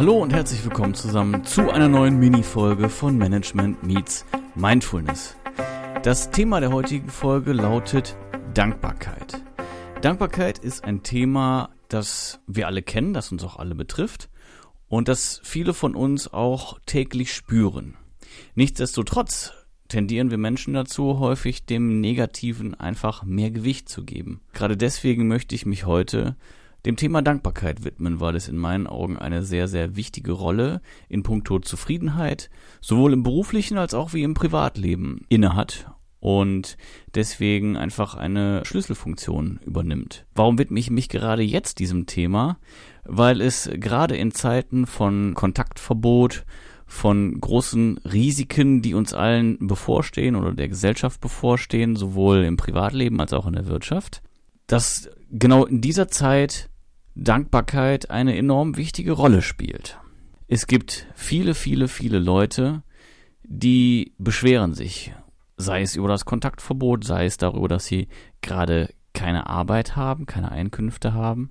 Hallo und herzlich willkommen zusammen zu einer neuen Mini-Folge von Management Meets Mindfulness. Das Thema der heutigen Folge lautet Dankbarkeit. Dankbarkeit ist ein Thema, das wir alle kennen, das uns auch alle betrifft und das viele von uns auch täglich spüren. Nichtsdestotrotz tendieren wir Menschen dazu, häufig dem Negativen einfach mehr Gewicht zu geben. Gerade deswegen möchte ich mich heute dem Thema Dankbarkeit widmen, weil es in meinen Augen eine sehr, sehr wichtige Rolle in puncto Zufriedenheit, sowohl im beruflichen als auch wie im Privatleben innehat und deswegen einfach eine Schlüsselfunktion übernimmt. Warum widme ich mich gerade jetzt diesem Thema? Weil es gerade in Zeiten von Kontaktverbot, von großen Risiken, die uns allen bevorstehen oder der Gesellschaft bevorstehen, sowohl im Privatleben als auch in der Wirtschaft, dass genau in dieser Zeit Dankbarkeit eine enorm wichtige Rolle spielt. Es gibt viele, viele, viele Leute, die beschweren sich, sei es über das Kontaktverbot, sei es darüber, dass sie gerade keine Arbeit haben, keine Einkünfte haben,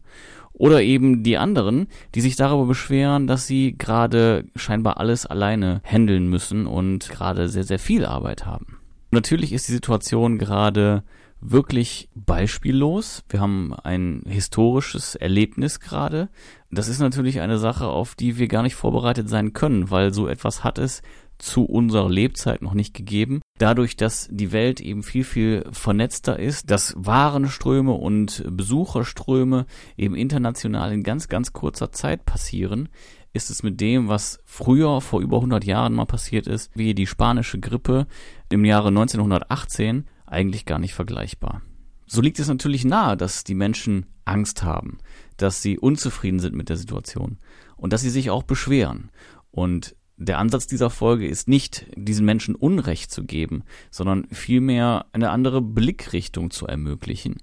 oder eben die anderen, die sich darüber beschweren, dass sie gerade scheinbar alles alleine handeln müssen und gerade sehr, sehr viel Arbeit haben. Natürlich ist die Situation gerade wirklich beispiellos. Wir haben ein historisches Erlebnis gerade. Das ist natürlich eine Sache, auf die wir gar nicht vorbereitet sein können, weil so etwas hat es zu unserer Lebzeit noch nicht gegeben. Dadurch, dass die Welt eben viel, viel vernetzter ist, dass Warenströme und Besucherströme eben international in ganz, ganz kurzer Zeit passieren, ist es mit dem, was früher vor über 100 Jahren mal passiert ist, wie die spanische Grippe im Jahre 1918, eigentlich gar nicht vergleichbar. So liegt es natürlich nahe, dass die Menschen Angst haben, dass sie unzufrieden sind mit der Situation und dass sie sich auch beschweren. Und der Ansatz dieser Folge ist nicht, diesen Menschen Unrecht zu geben, sondern vielmehr eine andere Blickrichtung zu ermöglichen.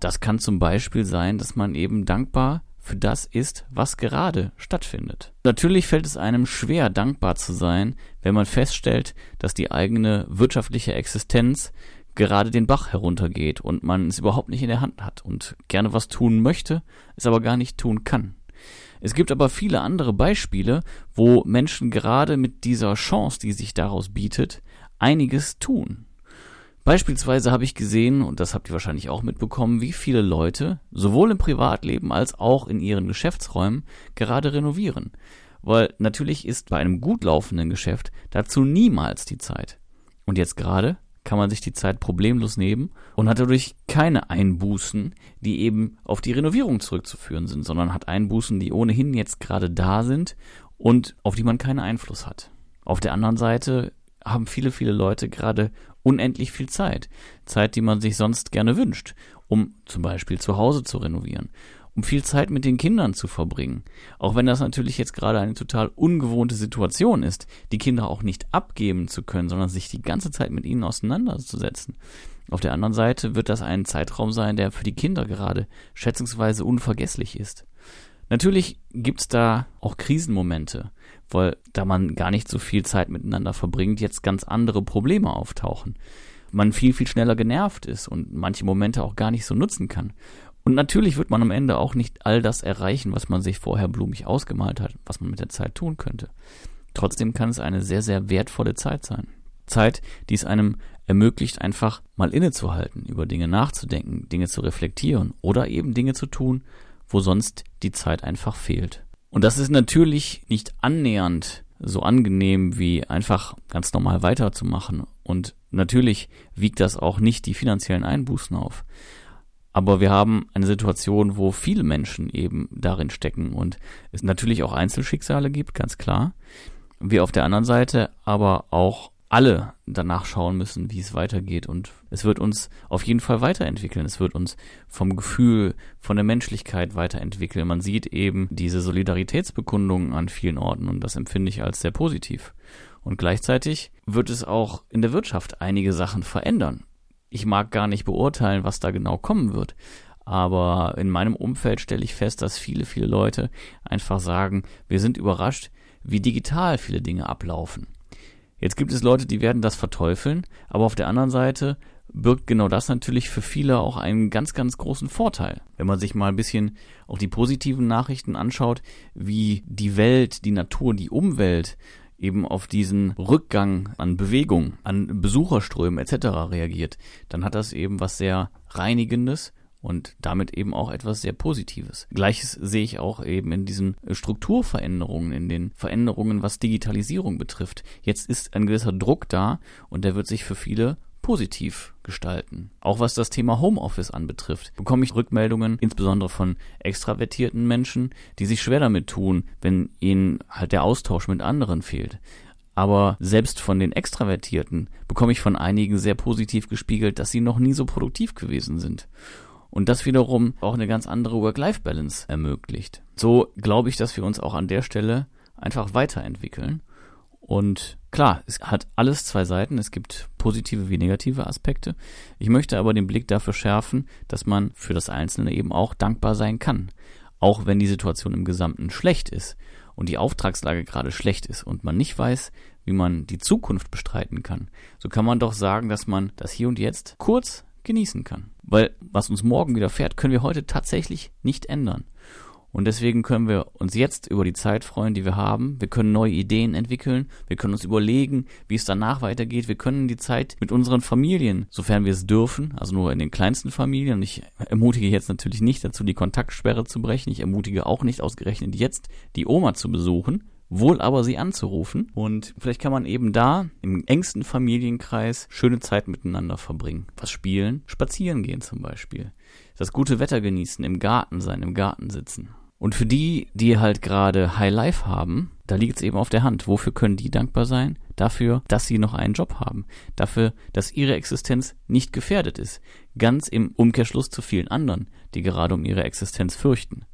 Das kann zum Beispiel sein, dass man eben dankbar für das ist, was gerade stattfindet. Natürlich fällt es einem schwer, dankbar zu sein, wenn man feststellt, dass die eigene wirtschaftliche Existenz gerade den Bach heruntergeht und man es überhaupt nicht in der Hand hat und gerne was tun möchte, es aber gar nicht tun kann. Es gibt aber viele andere Beispiele, wo Menschen gerade mit dieser Chance, die sich daraus bietet, einiges tun. Beispielsweise habe ich gesehen, und das habt ihr wahrscheinlich auch mitbekommen, wie viele Leute, sowohl im Privatleben als auch in ihren Geschäftsräumen, gerade renovieren. Weil natürlich ist bei einem gut laufenden Geschäft dazu niemals die Zeit. Und jetzt gerade kann man sich die Zeit problemlos nehmen und hat dadurch keine Einbußen, die eben auf die Renovierung zurückzuführen sind, sondern hat Einbußen, die ohnehin jetzt gerade da sind und auf die man keinen Einfluss hat. Auf der anderen Seite haben viele, viele Leute gerade unendlich viel Zeit. Zeit, die man sich sonst gerne wünscht, um zum Beispiel zu Hause zu renovieren um viel Zeit mit den Kindern zu verbringen. Auch wenn das natürlich jetzt gerade eine total ungewohnte Situation ist, die Kinder auch nicht abgeben zu können, sondern sich die ganze Zeit mit ihnen auseinanderzusetzen. Auf der anderen Seite wird das ein Zeitraum sein, der für die Kinder gerade schätzungsweise unvergesslich ist. Natürlich gibt's da auch Krisenmomente, weil da man gar nicht so viel Zeit miteinander verbringt, jetzt ganz andere Probleme auftauchen. Man viel, viel schneller genervt ist und manche Momente auch gar nicht so nutzen kann. Und natürlich wird man am Ende auch nicht all das erreichen, was man sich vorher blumig ausgemalt hat, was man mit der Zeit tun könnte. Trotzdem kann es eine sehr, sehr wertvolle Zeit sein. Zeit, die es einem ermöglicht, einfach mal innezuhalten, über Dinge nachzudenken, Dinge zu reflektieren oder eben Dinge zu tun, wo sonst die Zeit einfach fehlt. Und das ist natürlich nicht annähernd so angenehm wie einfach ganz normal weiterzumachen. Und natürlich wiegt das auch nicht die finanziellen Einbußen auf. Aber wir haben eine Situation, wo viele Menschen eben darin stecken und es natürlich auch Einzelschicksale gibt, ganz klar. Wir auf der anderen Seite aber auch alle danach schauen müssen, wie es weitergeht. Und es wird uns auf jeden Fall weiterentwickeln. Es wird uns vom Gefühl, von der Menschlichkeit weiterentwickeln. Man sieht eben diese Solidaritätsbekundungen an vielen Orten und das empfinde ich als sehr positiv. Und gleichzeitig wird es auch in der Wirtschaft einige Sachen verändern ich mag gar nicht beurteilen, was da genau kommen wird. Aber in meinem Umfeld stelle ich fest, dass viele, viele Leute einfach sagen, wir sind überrascht, wie digital viele Dinge ablaufen. Jetzt gibt es Leute, die werden das verteufeln, aber auf der anderen Seite birgt genau das natürlich für viele auch einen ganz, ganz großen Vorteil. Wenn man sich mal ein bisschen auch die positiven Nachrichten anschaut, wie die Welt, die Natur, die Umwelt eben auf diesen Rückgang an Bewegung, an Besucherströmen etc. reagiert, dann hat das eben was sehr Reinigendes und damit eben auch etwas sehr Positives. Gleiches sehe ich auch eben in diesen Strukturveränderungen, in den Veränderungen, was Digitalisierung betrifft. Jetzt ist ein gewisser Druck da und der wird sich für viele positiv gestalten. Auch was das Thema Homeoffice anbetrifft, bekomme ich Rückmeldungen, insbesondere von extravertierten Menschen, die sich schwer damit tun, wenn ihnen halt der Austausch mit anderen fehlt. Aber selbst von den Extravertierten bekomme ich von einigen sehr positiv gespiegelt, dass sie noch nie so produktiv gewesen sind. Und das wiederum auch eine ganz andere Work-Life-Balance ermöglicht. So glaube ich, dass wir uns auch an der Stelle einfach weiterentwickeln. Und klar, es hat alles zwei Seiten. Es gibt positive wie negative Aspekte. Ich möchte aber den Blick dafür schärfen, dass man für das Einzelne eben auch dankbar sein kann. Auch wenn die Situation im Gesamten schlecht ist und die Auftragslage gerade schlecht ist und man nicht weiß, wie man die Zukunft bestreiten kann, so kann man doch sagen, dass man das hier und jetzt kurz genießen kann. Weil was uns morgen widerfährt, können wir heute tatsächlich nicht ändern. Und deswegen können wir uns jetzt über die Zeit freuen, die wir haben. Wir können neue Ideen entwickeln. Wir können uns überlegen, wie es danach weitergeht. Wir können die Zeit mit unseren Familien, sofern wir es dürfen, also nur in den kleinsten Familien. Und ich ermutige jetzt natürlich nicht dazu, die Kontaktsperre zu brechen. Ich ermutige auch nicht ausgerechnet jetzt die Oma zu besuchen wohl aber sie anzurufen. Und vielleicht kann man eben da im engsten Familienkreis schöne Zeit miteinander verbringen. Was spielen, spazieren gehen zum Beispiel. Das gute Wetter genießen, im Garten sein, im Garten sitzen. Und für die, die halt gerade High Life haben, da liegt es eben auf der Hand. Wofür können die dankbar sein? Dafür, dass sie noch einen Job haben. Dafür, dass ihre Existenz nicht gefährdet ist. Ganz im Umkehrschluss zu vielen anderen, die gerade um ihre Existenz fürchten.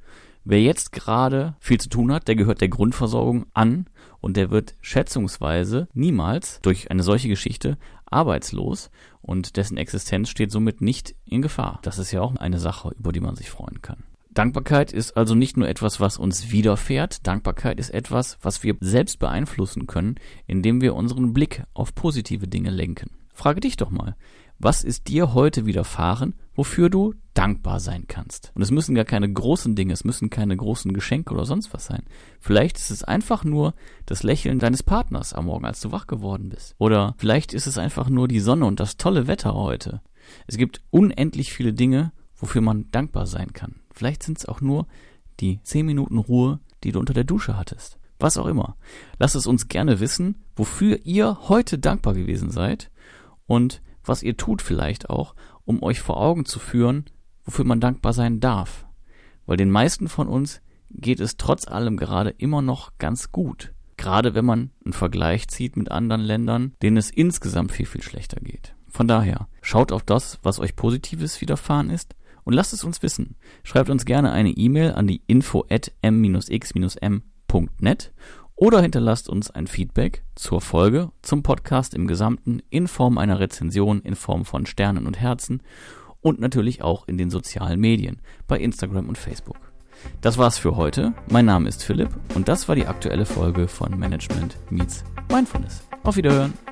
Wer jetzt gerade viel zu tun hat, der gehört der Grundversorgung an und der wird schätzungsweise niemals durch eine solche Geschichte arbeitslos und dessen Existenz steht somit nicht in Gefahr. Das ist ja auch eine Sache, über die man sich freuen kann. Dankbarkeit ist also nicht nur etwas, was uns widerfährt, Dankbarkeit ist etwas, was wir selbst beeinflussen können, indem wir unseren Blick auf positive Dinge lenken. Frage dich doch mal, was ist dir heute widerfahren, wofür du dankbar sein kannst? Und es müssen gar keine großen Dinge, es müssen keine großen Geschenke oder sonst was sein. Vielleicht ist es einfach nur das Lächeln deines Partners am Morgen, als du wach geworden bist. Oder vielleicht ist es einfach nur die Sonne und das tolle Wetter heute. Es gibt unendlich viele Dinge, wofür man dankbar sein kann. Vielleicht sind es auch nur die zehn Minuten Ruhe, die du unter der Dusche hattest. Was auch immer. Lasst es uns gerne wissen, wofür ihr heute dankbar gewesen seid und was ihr tut vielleicht auch, um euch vor Augen zu führen, wofür man dankbar sein darf. Weil den meisten von uns geht es trotz allem gerade immer noch ganz gut. Gerade wenn man einen Vergleich zieht mit anderen Ländern, denen es insgesamt viel, viel schlechter geht. Von daher, schaut auf das, was euch Positives widerfahren ist und lasst es uns wissen. Schreibt uns gerne eine E-Mail an die info at m-x-m.net oder hinterlasst uns ein Feedback zur Folge, zum Podcast im Gesamten in Form einer Rezension, in Form von Sternen und Herzen und natürlich auch in den sozialen Medien, bei Instagram und Facebook. Das war's für heute. Mein Name ist Philipp und das war die aktuelle Folge von Management Meets Mindfulness. Auf Wiederhören!